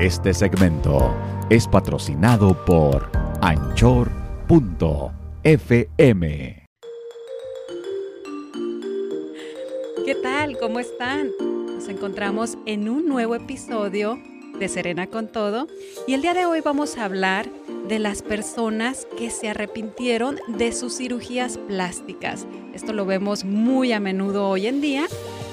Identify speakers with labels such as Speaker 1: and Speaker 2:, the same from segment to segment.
Speaker 1: Este segmento es patrocinado por anchor.fm.
Speaker 2: ¿Qué tal? ¿Cómo están? Nos encontramos en un nuevo episodio de Serena con Todo y el día de hoy vamos a hablar de las personas que se arrepintieron de sus cirugías plásticas. Esto lo vemos muy a menudo hoy en día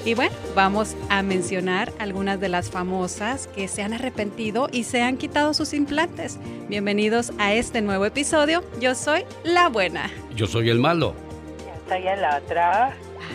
Speaker 2: y bueno, vamos a mencionar algunas de las famosas que se han arrepentido y se han quitado sus implantes. Bienvenidos a este nuevo episodio. Yo soy la buena.
Speaker 3: Yo soy el malo.
Speaker 4: Yo soy el otro.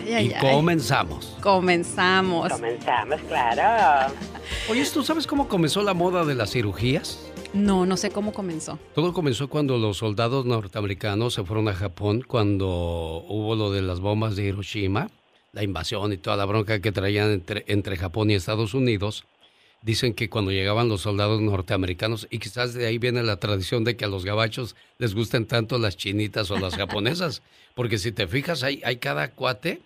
Speaker 3: y comenzamos.
Speaker 2: Comenzamos.
Speaker 4: Comenzamos, claro.
Speaker 3: Oye, ¿tú sabes cómo comenzó la moda de las cirugías?
Speaker 2: No, no sé cómo comenzó.
Speaker 3: Todo comenzó cuando los soldados norteamericanos se fueron a Japón, cuando hubo lo de las bombas de Hiroshima, la invasión y toda la bronca que traían entre, entre Japón y Estados Unidos. Dicen que cuando llegaban los soldados norteamericanos, y quizás de ahí viene la tradición de que a los gabachos les gusten tanto las chinitas o las japonesas, porque si te fijas, hay, hay cada cuate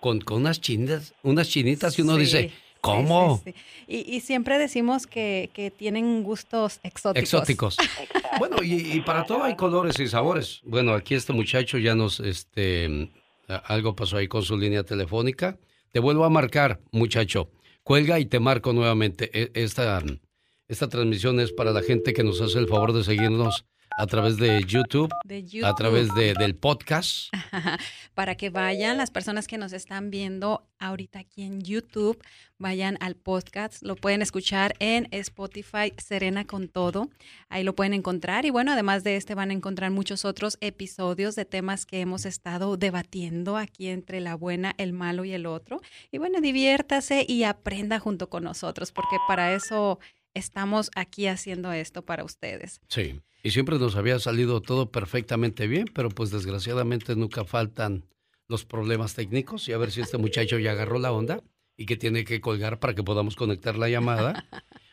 Speaker 3: con, con unas chinitas, unas chinitas y uno dice, ¿Cómo?
Speaker 2: y, siempre decimos que, tienen gustos exóticos.
Speaker 3: Exóticos. bueno, y, para todo hay colores y sabores. Bueno, aquí este muchacho ya nos, este, algo pasó ahí con su línea telefónica. Te vuelvo a marcar, muchacho. Cuelga y te marco nuevamente. E, esta, esta transmisión es para la gente que nos hace el favor de seguirnos a través de YouTube, a través de, del podcast.
Speaker 2: Para que vayan las personas que nos están viendo ahorita aquí en YouTube, vayan al podcast, lo pueden escuchar en Spotify Serena con todo, ahí lo pueden encontrar y bueno, además de este van a encontrar muchos otros episodios de temas que hemos estado debatiendo aquí entre la buena, el malo y el otro. Y bueno, diviértase y aprenda junto con nosotros, porque para eso estamos aquí haciendo esto para ustedes.
Speaker 3: Sí. Y siempre nos había salido todo perfectamente bien, pero pues desgraciadamente nunca faltan los problemas técnicos y a ver si este muchacho ya agarró la onda y que tiene que colgar para que podamos conectar la llamada.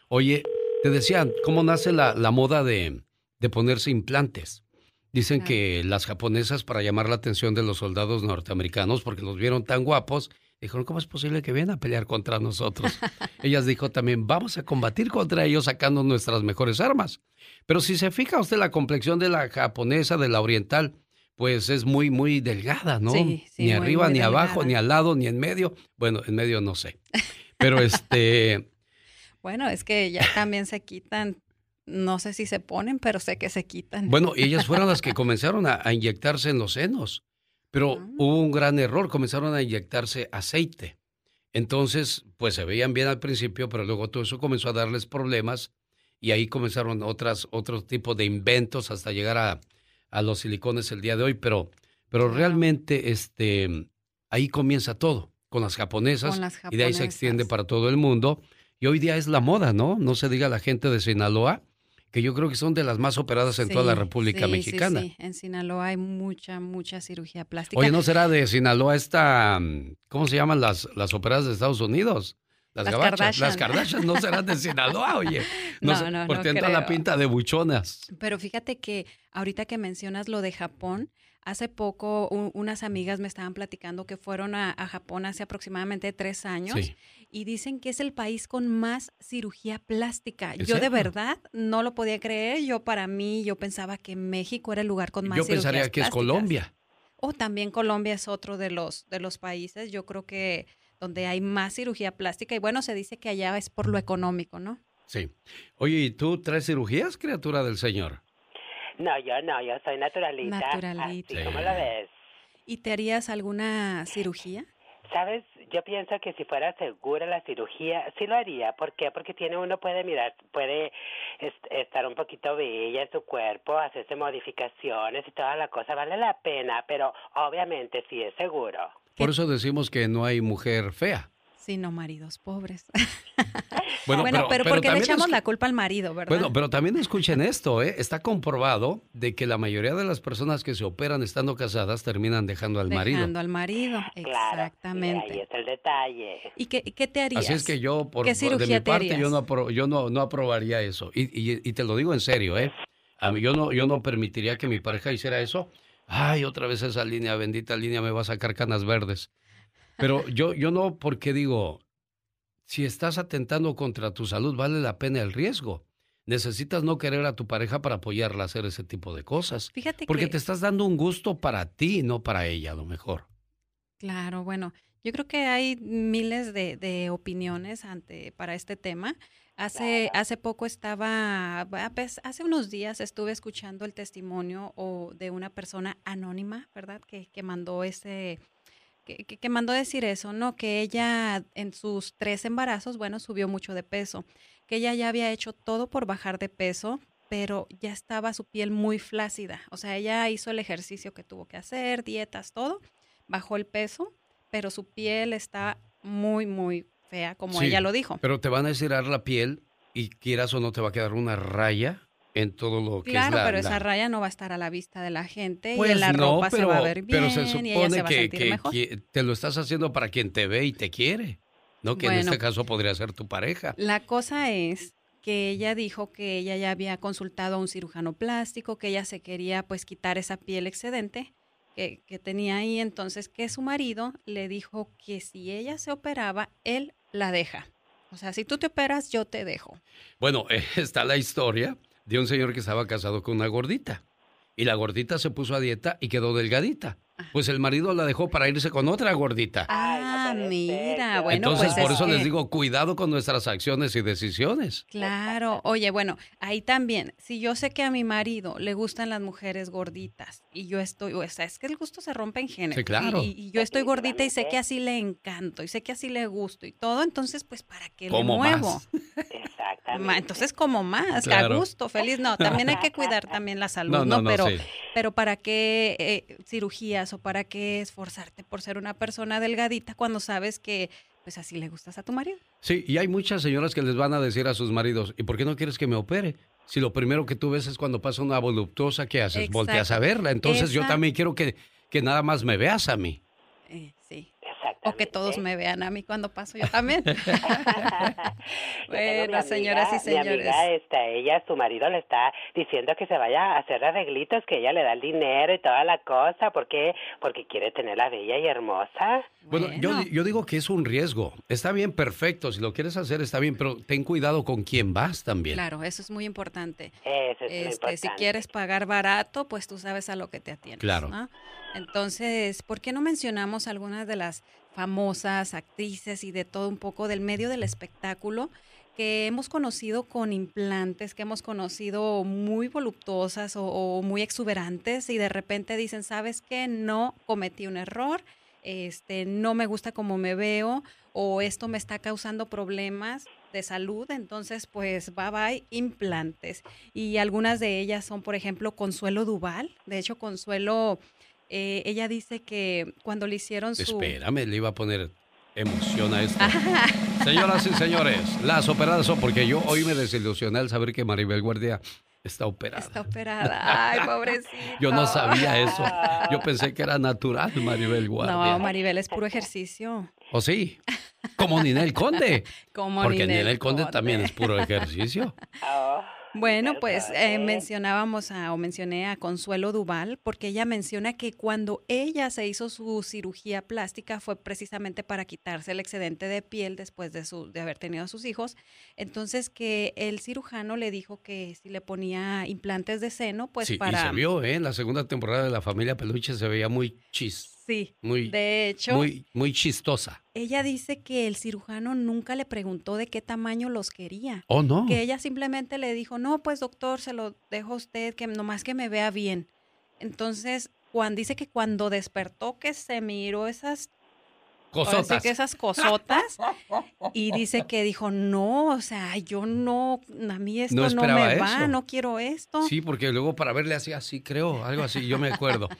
Speaker 3: Oye, te decían, ¿cómo nace la, moda de, de, ponerse implantes? Dicen que las japonesas, para llamar la atención de los soldados norteamericanos, porque los vieron tan guapos, Dijeron, ¿cómo es posible que vienen a pelear contra nosotros? Ellas dijo también, vamos a combatir contra ellos sacando nuestras mejores armas. Pero si se fija usted la complexión de la japonesa, de la oriental, pues es muy, muy delgada, ¿no? ni arriba, ni abajo, ni al lado, ni en medio. Bueno, en medio no sé. Pero este...
Speaker 2: bueno, es que ya también se quitan no sé si se ponen, pero sé que se quitan.
Speaker 3: Bueno, ellas fueron las que comenzaron a, inyectarse en los senos. Pero ah. hubo un gran error, comenzaron a inyectarse aceite. Entonces, pues se veían bien al principio, pero luego todo eso comenzó a darles problemas y ahí comenzaron otras, otros tipos de inventos hasta llegar a, a los silicones el día de hoy. Pero, pero realmente este, ahí comienza todo, con las, japonesas, y de ahí se extiende para todo el mundo. Y hoy día es la moda, ¿no? No se diga la gente de Sinaloa, que yo creo que son de las más operadas en toda la República Mexicana. Sí,
Speaker 2: en Sinaloa hay mucha, mucha cirugía plástica.
Speaker 3: Oye, ¿no será de Sinaloa esta, cómo se llaman las, las operadas de Estados Unidos? Las, las gabachas, las Kardashian no serán de Sinaloa, oye. No, no, no Porque no la pinta de buchonas.
Speaker 2: Pero fíjate que ahorita que mencionas lo de Japón, Hace poco unas amigas me estaban platicando que fueron a, Japón hace aproximadamente tres años y dicen que es el país con más cirugía plástica. Yo de verdad no lo podía creer. Yo para mí, yo pensaba que México era el lugar con más yo
Speaker 3: Yo pensaría que es Colombia.
Speaker 2: O también Colombia es otro de los, de los países, yo creo que donde hay más cirugía plástica. Y bueno, se dice que allá es por lo económico, ¿no?
Speaker 3: Sí. Oye, ¿y tú traes cirugías, criatura del Señor?
Speaker 4: No, yo no, yo soy naturalita. Naturalita. ¿Cómo lo ves?
Speaker 2: ¿Y te harías alguna cirugía?
Speaker 4: Sabes, yo pienso que si fuera segura la cirugía, sí lo haría. ¿Por qué? Porque tiene uno puede mirar, puede estar un poquito bella en su cuerpo, hacerse modificaciones y toda la cosa, vale la pena, pero obviamente sí es seguro.
Speaker 3: Por eso decimos que no hay mujer fea
Speaker 2: sino maridos pobres. Bueno, pero, porque le echamos la culpa al marido, ¿verdad?
Speaker 3: Bueno, pero también escuchen esto, ¿eh? Está comprobado de que la mayoría de las personas que se operan estando casadas terminan dejando al marido.
Speaker 2: Dejando al marido, exactamente.
Speaker 4: ahí está el detalle.
Speaker 2: ¿Y qué, qué, te harías?
Speaker 3: Así es que yo, por, de mi parte, yo, no, yo no, no aprobaría eso. Y, y, y, te lo digo en serio, ¿eh? A mí, yo, no, yo no permitiría que mi pareja hiciera eso. Ay, otra vez esa línea, bendita línea, me va a sacar canas verdes. Pero yo, yo no, porque digo, si estás atentando contra tu salud, vale la pena el riesgo. Necesitas no querer a tu pareja para apoyarla a hacer ese tipo de cosas.
Speaker 2: Fíjate
Speaker 3: Porque
Speaker 2: que-
Speaker 3: te estás dando un gusto para ti, no para ella, a lo mejor.
Speaker 2: Claro, bueno, yo creo que hay miles de, de opiniones ante para este tema. Hace, hace poco estaba, pues, hace unos días estuve escuchando el testimonio o de una persona anónima, ¿verdad? Que, que mandó ese, que, que- que mandó decir eso, ¿no? Que ella en sus tres embarazos, bueno, subió mucho de peso, que ella ya había hecho todo por bajar de peso, pero ya estaba su piel muy flácida. O sea, ella hizo el ejercicio que tuvo que hacer, dietas, todo, bajó el peso, pero su piel está muy, muy fea, como
Speaker 3: Sí,
Speaker 2: ella lo dijo.
Speaker 3: Pero te van a estirar la piel y quieras o no te va a quedar una raya en todo lo que
Speaker 2: Claro,
Speaker 3: es la...
Speaker 2: pero esa
Speaker 3: la-
Speaker 2: raya no va a estar a la vista de la gente
Speaker 3: Pues
Speaker 2: y en la
Speaker 3: no,
Speaker 2: ropa se
Speaker 3: pero,
Speaker 2: va a ver bien
Speaker 3: pero se
Speaker 2: y ella se
Speaker 3: supone
Speaker 2: va a
Speaker 3: que,
Speaker 2: sentir
Speaker 3: que-
Speaker 2: mejor.
Speaker 3: que te lo estás haciendo para quien te ve y te quiere, ¿no? Que en este caso podría ser tu pareja.
Speaker 2: La cosa es que ella dijo que ella ya había consultado a un cirujano plástico, que ella se quería pues quitar esa piel excedente que, que tenía ahí, entonces que su marido le dijo que si ella se operaba, él la deja. O sea, si tú te operas, yo te dejo.
Speaker 3: Bueno, está la historia de un señor que estaba casado con una gordita. Y la gordita se puso a dieta y quedó delgadita. Pues el marido la dejó para irse con otra gordita.
Speaker 2: Ah, mira, bueno,
Speaker 3: Entonces,
Speaker 2: pues
Speaker 3: por
Speaker 2: es
Speaker 3: eso les digo, cuidado con nuestras acciones y decisiones.
Speaker 2: Claro, oye, bueno, ahí también, si yo sé que a mi marido le gustan las mujeres gorditas y yo estoy, o sea, es que el gusto se rompe en género.
Speaker 3: Sí, claro.
Speaker 2: Y, y yo estoy gordita y sé que así le encanto y sé que así le gusto y todo, entonces, pues, ¿para qué
Speaker 3: Como
Speaker 2: muevo?
Speaker 3: más.
Speaker 2: Ma- Entonces, como más,
Speaker 3: Claro.
Speaker 2: a gusto, feliz. No, también hay que cuidar también la salud,
Speaker 3: No,
Speaker 2: ¿no?
Speaker 3: no, no,
Speaker 2: pero,
Speaker 3: sí.
Speaker 2: pero ¿para qué eh, cirugías o para qué esforzarte por ser una persona delgadita cuando sabes que, pues, así le gustas a tu marido?
Speaker 3: Sí, y hay muchas señoras que les van a decir a sus maridos, ¿y por qué no quieres que me opere? Si lo primero que tú ves es cuando pasa una voluptuosa, ¿qué haces?
Speaker 2: Exacto.
Speaker 3: Volteas a verla. Entonces yo también quiero que, que nada más me veas a mí.
Speaker 2: Eh, sí. O que todos me vean a mí cuando paso yo también. bueno, señoras y
Speaker 4: amiga- Mi
Speaker 2: señores.
Speaker 4: amiga, esta, ella, su marido le está diciendo que se vaya a hacer arreglitos, que ella le da el dinero y toda la cosa, porque porque quiere tenerla bella y hermosa.
Speaker 3: Bueno, yo, yo digo que es un riesgo. Está bien, perfecto. Si lo quieres hacer, está bien, pero ten cuidado con quién vas también.
Speaker 2: Claro, eso es muy importante.
Speaker 4: Eso es muy
Speaker 2: Este, si
Speaker 4: importante.
Speaker 2: quieres pagar barato, pues tú sabes a lo que te atienes.
Speaker 3: Claro.
Speaker 2: ¿no? Entonces, ¿por qué no mencionamos algunas de las famosas actrices y de todo un poco del medio del espectáculo que hemos conocido con implantes, que hemos conocido muy voluptuosas o, muy exuberantes y de repente dicen, ¿sabes qué? No cometí un error, este, no me gusta como me veo o esto me está causando problemas de salud, entonces pues bye bye implantes. Y algunas de ellas son, por ejemplo, Consuelo Duval. De hecho, Consuelo, eh, ella dice que cuando le hicieron su...
Speaker 3: Espérame, le iba a poner emoción a esto. Señoras y señores, las operadas son porque yo hoy me desilusioné al saber que Maribel Guardia está operada.
Speaker 2: Está operada. Ay, pobrecita.
Speaker 3: Yo no sabía eso. Yo pensé que era natural Maribel Guardia.
Speaker 2: No, Maribel es puro ejercicio.
Speaker 3: ¿O sí? Como Ninel Conde.
Speaker 2: Como
Speaker 3: Porque
Speaker 2: Ninel
Speaker 3: Ninel Conde,
Speaker 2: Conde.
Speaker 3: también es puro ejercicio.
Speaker 2: Bueno, pues eh, mencionábamos a, o mencioné a Consuelo Duval porque ella menciona que cuando ella se hizo su cirugía plástica fue precisamente para quitarse el excedente de piel después de, su, de haber tenido a sus hijos. Entonces que el cirujano le dijo que si le ponía implantes de seno, pues
Speaker 3: sí,
Speaker 2: para...
Speaker 3: y se vio, ¿eh? En la segunda temporada de La Familia Peluche se veía muy chis.
Speaker 2: Sí,
Speaker 3: Muy,
Speaker 2: de hecho,
Speaker 3: muy, muy chistosa.
Speaker 2: ella dice que el cirujano nunca le preguntó de qué tamaño los quería.
Speaker 3: Oh, no.
Speaker 2: Que ella simplemente le dijo, no, pues doctor, se lo dejo a usted, que nomás que me vea bien. Entonces, Juan dice que cuando despertó que se miró esas ahora sí
Speaker 3: Cosotas.
Speaker 2: que esas cosotas y dice que dijo, no, o sea, yo no, a mí esto no, me va, no quiero esto.
Speaker 3: Sí, porque luego para verle así, así creo, algo así, yo me acuerdo.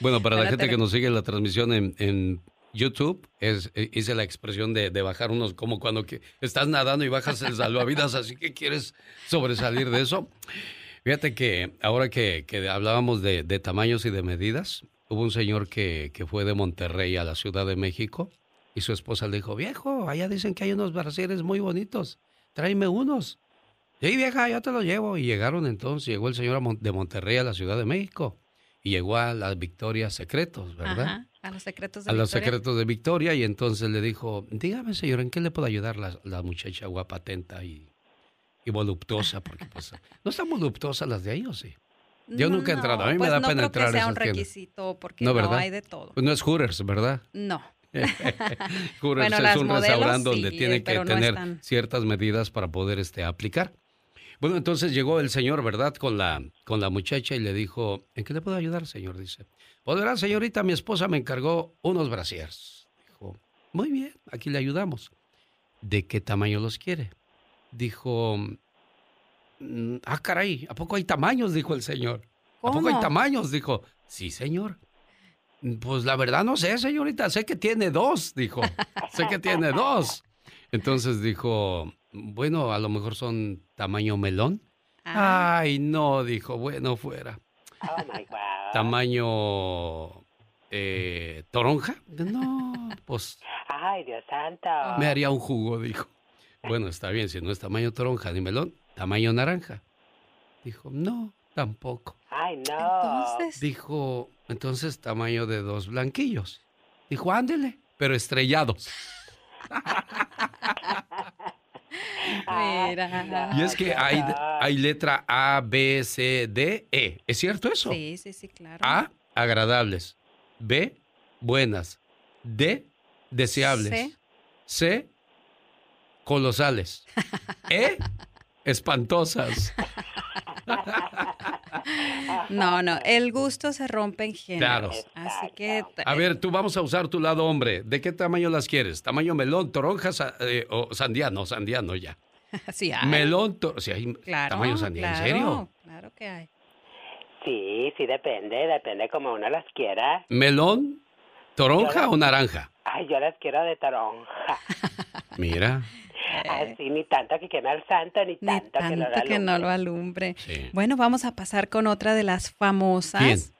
Speaker 3: Bueno, para la gente que nos sigue en la transmisión en, en YouTube, es, eh, hice la expresión de, de bajar unos, como cuando que estás nadando y bajas el salvavidas, así que quieres sobresalir de eso. Fíjate que ahora que, que hablábamos de, de tamaños y de medidas, hubo un señor que, que fue de Monterrey a la Ciudad de México y su esposa le dijo, viejo, allá dicen que hay unos brasieres muy bonitos, tráeme unos. Sí, vieja, yo te lo llevo. Y llegaron entonces, llegó el señor a de Monterrey a la Ciudad de México y llegó a las Victorias Secretos, ¿verdad?
Speaker 2: Ajá, A los secretos de
Speaker 3: a
Speaker 2: Victoria.
Speaker 3: los secretos de Victoria y entonces le dijo, dígame señor, ¿en qué le puedo ayudar la, la muchacha guapa, atenta y, y voluptuosa? Porque pues, ¿no están voluptuosas las de o sí? Yo nunca he entrado, a mí me
Speaker 2: pues
Speaker 3: da
Speaker 2: no
Speaker 3: pena
Speaker 2: creo
Speaker 3: entrar a
Speaker 2: que sea un
Speaker 3: tiendas.
Speaker 2: requisito porque
Speaker 3: No,
Speaker 2: no, hay de todo.
Speaker 3: Pues no es Hooters, ¿verdad?
Speaker 2: No.
Speaker 3: Hooters
Speaker 2: Bueno,
Speaker 3: es un
Speaker 2: modelos
Speaker 3: restaurante donde
Speaker 2: sí,
Speaker 3: tienen que
Speaker 2: no
Speaker 3: tener
Speaker 2: están.
Speaker 3: ciertas medidas para poder este, aplicar. Bueno, entonces llegó el señor, ¿verdad? Con la, con la muchacha y le dijo, ¿en qué le puedo ayudar, señor? Dice, verá, señorita, mi esposa me encargó unos brasiers. Dijo, muy bien, aquí le ayudamos. ¿De qué tamaño los quiere? Dijo, "Mm, ah, caray, ¿a poco hay tamaños? Dijo el señor. ¿A poco hay tamaños? Dijo, sí, señor. Pues la verdad no sé, señorita, sé que tiene dos, dijo. sé que tiene dos. Entonces dijo, bueno, a lo mejor son tamaño melón.
Speaker 2: Ah,
Speaker 3: Ay, no, dijo, bueno, fuera.
Speaker 4: Oh my God.
Speaker 3: Tamaño eh, toronja. No, pues
Speaker 4: Ay, Dios santo.
Speaker 3: me haría un jugo, dijo. Bueno, está bien, si no es tamaño toronja ni melón, tamaño naranja. Dijo, no, tampoco.
Speaker 4: Ay, no.
Speaker 2: entonces,
Speaker 3: Dijo, entonces tamaño de dos blanquillos. Dijo, ándele, pero estrellados.
Speaker 2: mira.
Speaker 3: Y es que hay, hay letra A, B, C, D, E. ¿Es cierto eso?
Speaker 2: Sí, sí, sí, claro.
Speaker 3: A, agradables. B, buenas. D, deseables.
Speaker 2: C.
Speaker 3: C, colosales. E, espantosas.
Speaker 2: No, no, el gusto se rompe en género.
Speaker 3: Claro.
Speaker 2: Así que
Speaker 3: A ver, tú vamos a usar tu lado hombre. ¿De qué tamaño las quieres? ¿Tamaño melón, toronja eh, o sandiano? Sandiano ya.
Speaker 2: sí hay.
Speaker 3: Melón, to- sí, hay
Speaker 2: Claro,
Speaker 3: tamaño sandía.
Speaker 2: claro,
Speaker 3: ¿En serio?
Speaker 2: Claro que hay.
Speaker 4: Sí, sí, depende, depende como uno las quiera.
Speaker 3: ¿Melón, toronja
Speaker 4: Yo-
Speaker 3: o naranja?
Speaker 4: Ay, yo las quiero de toronja.
Speaker 3: Mira.
Speaker 4: Así, ni tanto que queme al santo, ni,
Speaker 2: Ni
Speaker 4: tanto, que no lo
Speaker 2: tanto que no lo
Speaker 4: alumbre.
Speaker 2: alumbre.
Speaker 3: Sí.
Speaker 2: Bueno, vamos a pasar con otra de las famosas.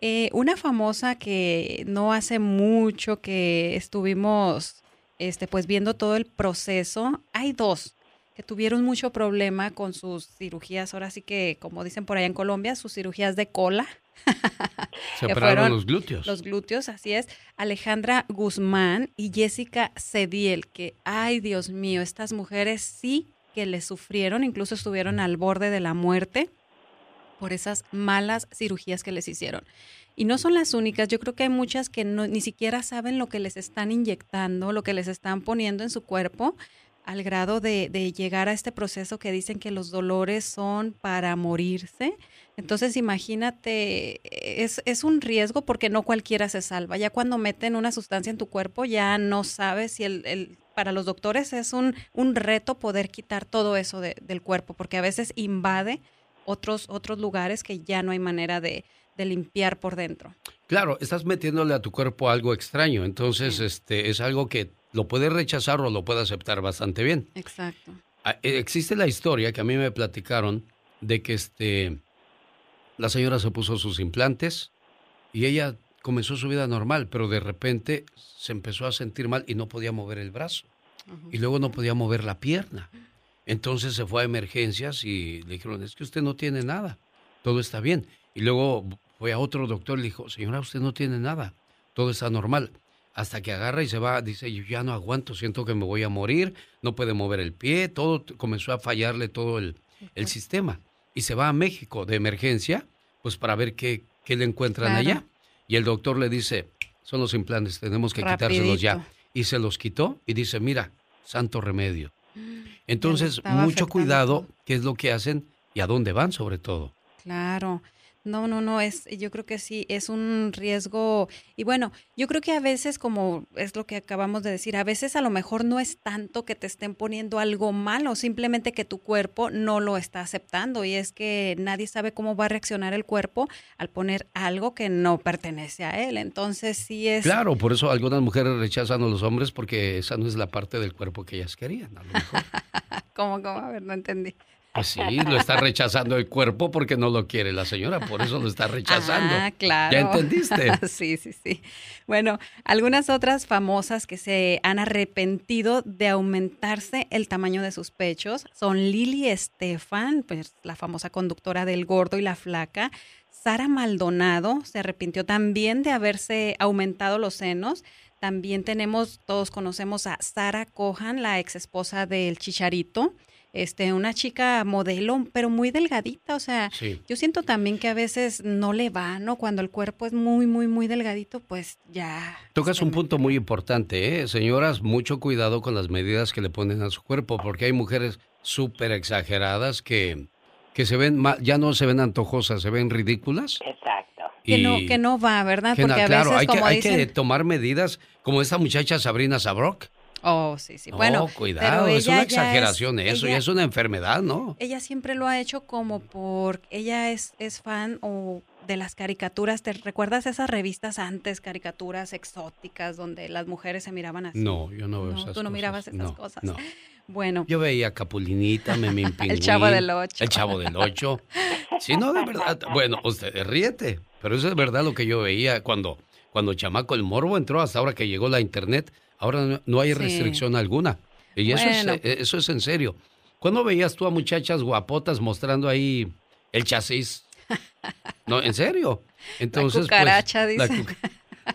Speaker 2: Eh, una famosa que no hace mucho que estuvimos este, pues viendo todo el proceso. Hay dos que tuvieron mucho problema con sus cirugías, ahora sí que, como dicen por allá en Colombia, sus cirugías de cola.
Speaker 3: Se
Speaker 2: que
Speaker 3: operaron
Speaker 2: fueron
Speaker 3: los glúteos.
Speaker 2: Los glúteos, así es. Alejandra Guzmán y Jessica Cediel, que, ay Dios mío, estas mujeres sí que le sufrieron, incluso estuvieron al borde de la muerte por esas malas cirugías que les hicieron. Y no son las únicas, yo creo que hay muchas que no, ni siquiera saben lo que les están inyectando, lo que les están poniendo en su cuerpo, al grado de, de llegar a este proceso que dicen que los dolores son para morirse. Entonces imagínate, es, es un riesgo porque no cualquiera se salva. Ya cuando meten una sustancia en tu cuerpo ya no sabes si el, el- para los doctores es un, un reto poder quitar todo eso de- del cuerpo porque a veces invade otros, otros lugares que ya no hay manera de, de limpiar por dentro.
Speaker 3: Claro, estás metiéndole a tu cuerpo algo extraño, entonces
Speaker 2: Sí.
Speaker 3: este es algo que lo puedes rechazar o lo puedes aceptar bastante bien.
Speaker 2: Exacto.
Speaker 3: Ah, eh, Existe la historia que a mí me platicaron de que este la señora se puso sus implantes y ella comenzó su vida normal, pero de repente se empezó a sentir mal y no podía mover el brazo y luego no podía mover la pierna. Entonces se fue a emergencias y le dijeron, es que usted no tiene nada, todo está bien. Y luego fue a otro doctor y le dijo, señora, usted no tiene nada, todo está normal. Hasta que agarra y se va, dice, yo ya no aguanto, siento que me voy a morir, no puede mover el pie, todo comenzó a fallarle todo el, el sistema. Y se va a México de emergencia, pues para ver qué, qué le encuentran
Speaker 2: Claro.
Speaker 3: allá. Y el doctor le dice, son los implantes, tenemos que quitárselos ya. Y se los quitó y dice, mira, santo remedio. Entonces, mucho
Speaker 2: afectando
Speaker 3: cuidado qué es lo que hacen y a dónde van sobre todo.
Speaker 2: Claro. No, no, no, es, yo creo que sí, es un riesgo. Y bueno, yo creo que a veces, como es lo que acabamos de decir, a veces a lo mejor no es tanto que te estén poniendo algo malo, simplemente que tu cuerpo no lo está aceptando. Y es que nadie sabe cómo va a reaccionar el cuerpo al poner algo que no pertenece a él. Entonces sí es...
Speaker 3: Claro, por eso algunas mujeres rechazan a los hombres porque esa no es la parte del cuerpo que ellas querían. A lo mejor.
Speaker 2: ¿Cómo, cómo? A ver, no entendí.
Speaker 3: Pues sí, lo está rechazando el cuerpo porque no lo quiere la señora, por eso lo está rechazando.
Speaker 2: Ah, claro.
Speaker 3: ¿Ya entendiste?
Speaker 2: sí, sí, sí. Bueno, algunas otras famosas que se han arrepentido de aumentarse el tamaño de sus pechos son Lili Estefan, pues la famosa conductora del Gordo y la Flaca. Sara Maldonado se arrepintió también de haberse aumentado los senos. También tenemos, todos conocemos a Sara Cohan, la ex esposa del Chicharito. Este, una chica modelo, pero muy delgadita, o sea, yo siento también que a veces no le va, ¿no? Cuando el cuerpo es muy, muy, muy delgadito, pues ya.
Speaker 3: Tocas un punto muy importante, ¿eh? Señoras, mucho cuidado con las medidas que le ponen a su cuerpo, porque hay mujeres súper exageradas que, que se ven, ya no se ven antojosas, se ven ridículas.
Speaker 4: Exacto.
Speaker 2: que, no, que no va, ¿verdad?
Speaker 3: Porque a veces, hay, que, hay que tomar medidas, como esta muchacha Sabrina Sabrok
Speaker 2: Oh, sí, sí. Bueno,
Speaker 3: cuidado, es una exageración eso, y es una enfermedad, ¿no?
Speaker 2: Ella siempre lo ha hecho como por, ella es, es fan o de las caricaturas. ¿Te recuerdas esas revistas antes, caricaturas exóticas, donde las mujeres se miraban así?
Speaker 3: No, yo no veo
Speaker 2: no,
Speaker 3: esas
Speaker 2: tú no mirabas esas cosas. No. Bueno.
Speaker 3: Yo veía Capulinita, Memín Pingüín.
Speaker 2: el Chavo del Ocho.
Speaker 3: El Chavo del Ocho. sí, no, de verdad. Bueno, usted ríete, pero eso es verdad lo que yo veía cuando, cuando Chamaco el Morbo entró hasta ahora que llegó la Internet Ahora no hay restricción alguna. Y eso, es, eh, eso es en serio. ¿Cuándo veías tú a muchachas guapotas mostrando ahí el chasis? No, en serio. Entonces,
Speaker 2: la pues, cucaracha, dice.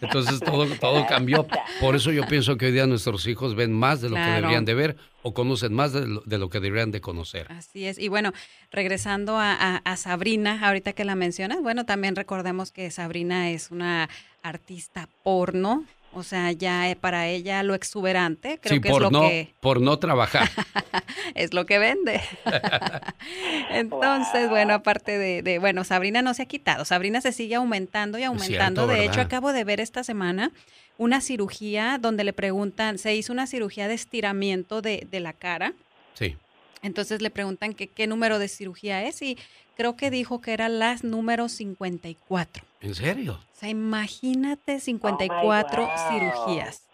Speaker 3: Entonces todo, todo cambió. Por eso yo pienso que hoy día nuestros hijos ven más de lo que deberían de ver o conocen más de lo, que deberían de conocer.
Speaker 2: Así es. Y bueno, regresando a, a Sabrina, ahorita que la mencionas, bueno, también recordemos que Sabrina es una artista porno o sea, ya eh, para ella lo exuberante, creo que
Speaker 3: por
Speaker 2: es lo
Speaker 3: no,
Speaker 2: que...
Speaker 3: por no trabajar.
Speaker 2: es lo que vende. Entonces, bueno, aparte de, bueno, Sabrina no se ha quitado, Sabrina se sigue aumentando y aumentando. de hecho, acabo de ver esta semana una cirugía donde le preguntan, se hizo una cirugía de estiramiento de, de la cara.
Speaker 3: Sí.
Speaker 2: Entonces le preguntan que, qué número de cirugía es y creo que dijo que era las número 54.
Speaker 3: ¿En serio?
Speaker 2: O sea, imagínate 54 cirugías.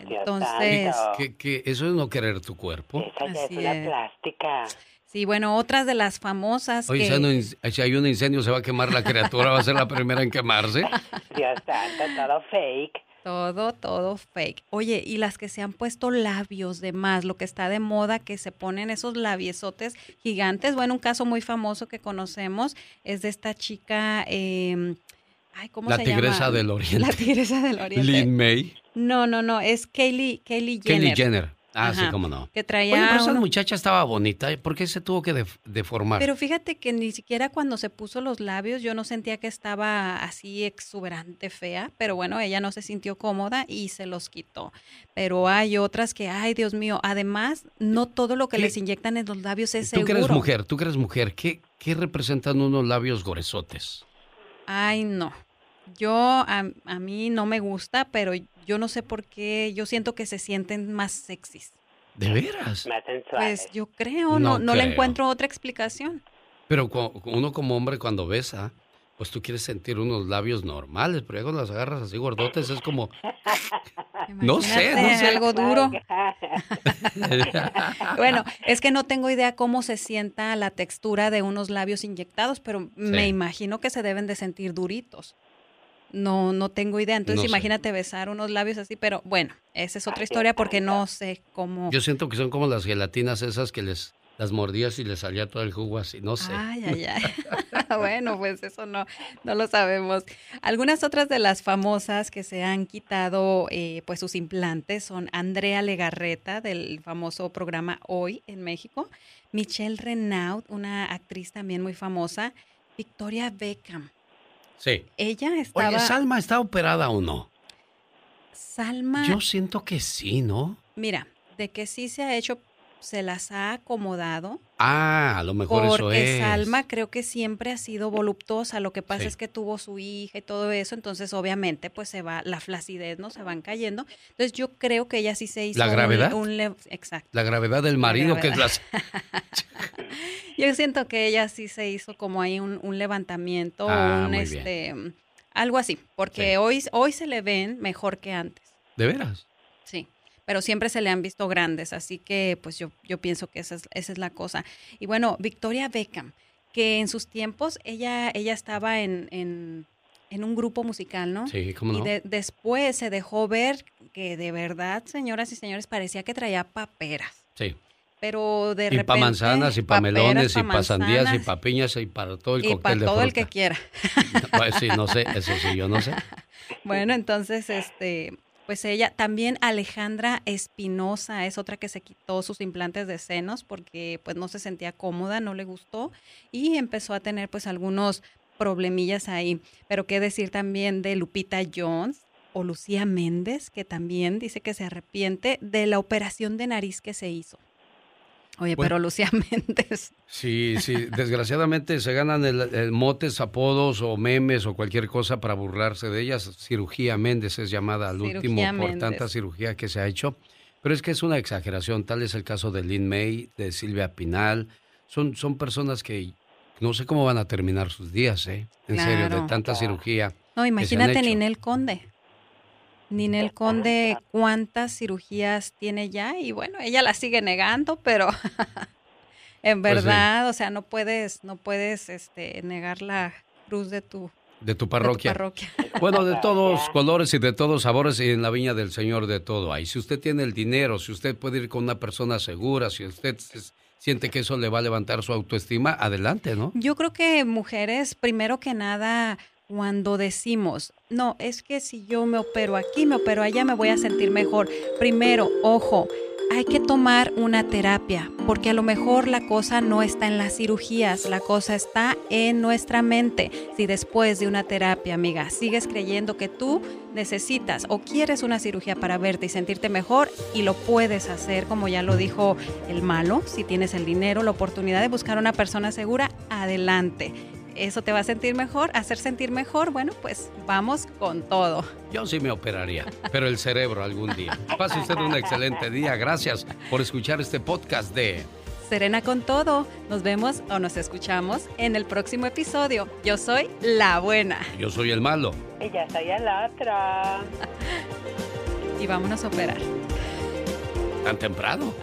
Speaker 2: Entonces,
Speaker 3: ¿Qué, eso es no querer tu cuerpo.
Speaker 4: Así es plástica.
Speaker 2: Sí, bueno, otras de las famosas.
Speaker 3: Oye, si hay un incendio, se va a quemar la criatura, va a ser la primera en quemarse.
Speaker 4: Dios santo, todo fake.
Speaker 2: Todo, todo fake. Oye, y las que se han puesto labios de más, lo que está de moda, que se ponen esos labiosotes gigantes. Bueno, un caso muy famoso que conocemos es de esta chica, eh, ay, ¿cómo
Speaker 3: la
Speaker 2: se
Speaker 3: llama? La tigresa del oriente.
Speaker 2: La tigresa del oriente.
Speaker 3: Lin May.
Speaker 2: No, no, no, es Kaylee, Kaylee Jenner.
Speaker 3: Kaylee Jenner. Ah, sí, cómo no.
Speaker 2: Que traía.
Speaker 3: Oye, pero esa muchacha estaba bonita. ¿Por qué se tuvo que deformar?
Speaker 2: Pero fíjate que ni siquiera cuando se puso los labios yo no sentía que estaba así exuberante fea. Pero bueno, ella no se sintió cómoda y se los quitó. Pero hay otras que, ay, Dios mío. Además, no todo lo que les inyectan en los labios es seguro.
Speaker 3: Tú que eres mujer, tú que eres mujer, ¿qué, qué representan unos labios gruesotes?
Speaker 2: Ay, no. Yo, a, a mí no me gusta, pero yo no sé por qué, yo siento que se sienten más sexys.
Speaker 3: ¿De veras?
Speaker 4: Más
Speaker 2: Pues yo creo, no, no, le encuentro otra explicación.
Speaker 3: Pero uno como hombre cuando besa, pues tú quieres sentir unos labios normales, pero ya cuando las agarras así gordotes es como... no sé, no sé.
Speaker 2: Algo duro. bueno, es que no tengo idea cómo se sienta la textura de unos labios inyectados, pero me imagino que se deben de sentir duritos. No, no tengo idea. Entonces imagínate besar unos labios así, pero bueno, esa es otra historia porque no sé cómo.
Speaker 3: Yo siento que son como las gelatinas esas que les las mordías y les salía todo el jugo así, no sé.
Speaker 2: Ay, ay, ay. bueno, pues eso no, no lo sabemos. Algunas otras de las famosas que se han quitado eh, pues sus implantes son Andrea Legarreta del famoso programa Hoy en México, Michelle Renaud, una actriz también muy famosa, Victoria Beckham.
Speaker 3: Sí.
Speaker 2: Ella estaba...
Speaker 3: Oye, ¿Salma está operada o no?
Speaker 2: Salma...
Speaker 3: Yo siento que sí, ¿no?
Speaker 2: Mira, de que sí se ha hecho, se las ha acomodado.
Speaker 3: Ah, a lo mejor eso es.
Speaker 2: Porque Salma creo que siempre ha sido voluptuosa. Lo que pasa es que tuvo su hija y todo eso, entonces obviamente pues se va, la flacidez, ¿no? Se van cayendo. Entonces yo creo que ella sí se hizo.
Speaker 3: ¿La gravedad?
Speaker 2: Un, exacto.
Speaker 3: La gravedad del marido, que es la...
Speaker 2: Yo siento que ella sí se hizo como ahí un, levantamiento, ah, un este, algo así, porque hoy, hoy se le ven mejor que antes.
Speaker 3: ¿De veras?
Speaker 2: Sí, pero siempre se le han visto grandes, así que pues yo, yo pienso que esa es, esa es la cosa. Y bueno, Victoria Beckham, que en sus tiempos ella, ella estaba en, en, un grupo musical, ¿no?
Speaker 3: Sí, ¿cómo
Speaker 2: no? Y después se dejó ver que de verdad, señoras y señores, parecía que traía paperas.
Speaker 3: Sí
Speaker 2: pero de
Speaker 3: y
Speaker 2: repente...
Speaker 3: para manzanas, y para melones, y para sandías, y
Speaker 2: para
Speaker 3: piñas, y para todo el
Speaker 2: y
Speaker 3: cóctel
Speaker 2: para
Speaker 3: de
Speaker 2: todo el que quiera.
Speaker 3: Pues sí, no sé, eso sí, yo no sé.
Speaker 2: Bueno, entonces, este, pues ella, también Alejandra Espinosa es otra que se quitó sus implantes de senos porque pues no se sentía cómoda, no le gustó y empezó a tener pues algunos problemillas ahí. Pero qué decir también de Lupita Jones o Lucía Méndez, que también dice que se arrepiente de la operación de nariz que se hizo. Oye,
Speaker 3: Bueno.
Speaker 2: pero Lucía Méndez,
Speaker 3: Sí, sí, desgraciadamente se ganan el, el motes, apodos o memes o cualquier cosa para burlarse de ellas. Cirugía Méndez es llamada al
Speaker 2: Cirugía
Speaker 3: último por tanta cirugía que se ha hecho. Pero es que es una exageración. Tal es el caso de Lynn May, de Silvia Pinal. Son, son personas que no sé cómo van a terminar sus días, ¿eh? En serio, de
Speaker 2: Claro.
Speaker 3: tanta cirugía.
Speaker 2: no, imagínate. Ninel Conde. Ninel Conde, ¿cuántas cirugías tiene ya? Y bueno, ella la sigue negando, pero en
Speaker 3: Pues sí.
Speaker 2: verdad, o sea, no puedes, no puedes este, negar la cruz de tu,
Speaker 3: De tu
Speaker 2: de tu
Speaker 3: parroquia.
Speaker 2: parroquia.
Speaker 3: Bueno, de todos colores y de todos sabores y en la viña del Señor de todo hay. Si usted tiene el dinero, si usted puede ir con una persona segura, si usted se- siente que eso le va a levantar su autoestima, adelante, ¿no?
Speaker 2: Yo creo que mujeres, primero que nada, cuando decimos, no, es que si yo me opero aquí, me opero allá, me voy a sentir mejor. Primero, ojo, hay que tomar una terapia, porque a lo mejor la cosa no está en las cirugías, la cosa está en nuestra mente. Si después de una terapia, amiga, sigues creyendo que tú necesitas o quieres una cirugía para verte y sentirte mejor y lo puedes hacer, como ya lo dijo el malo, si tienes el dinero, la oportunidad de buscar una persona segura, adelante. Eso te va a sentir mejor, hacer sentir mejor, bueno, pues vamos con todo.
Speaker 3: Yo sí me operaría, pero el cerebro algún día. Pase usted un excelente día. Gracias por escuchar este podcast de...
Speaker 2: Serena con todo. Nos vemos o nos escuchamos en el próximo episodio. Yo soy la buena
Speaker 3: Yo soy el malo.
Speaker 4: Ya soy el otro.
Speaker 2: y vámonos a operar.
Speaker 3: ¿Tan temprano?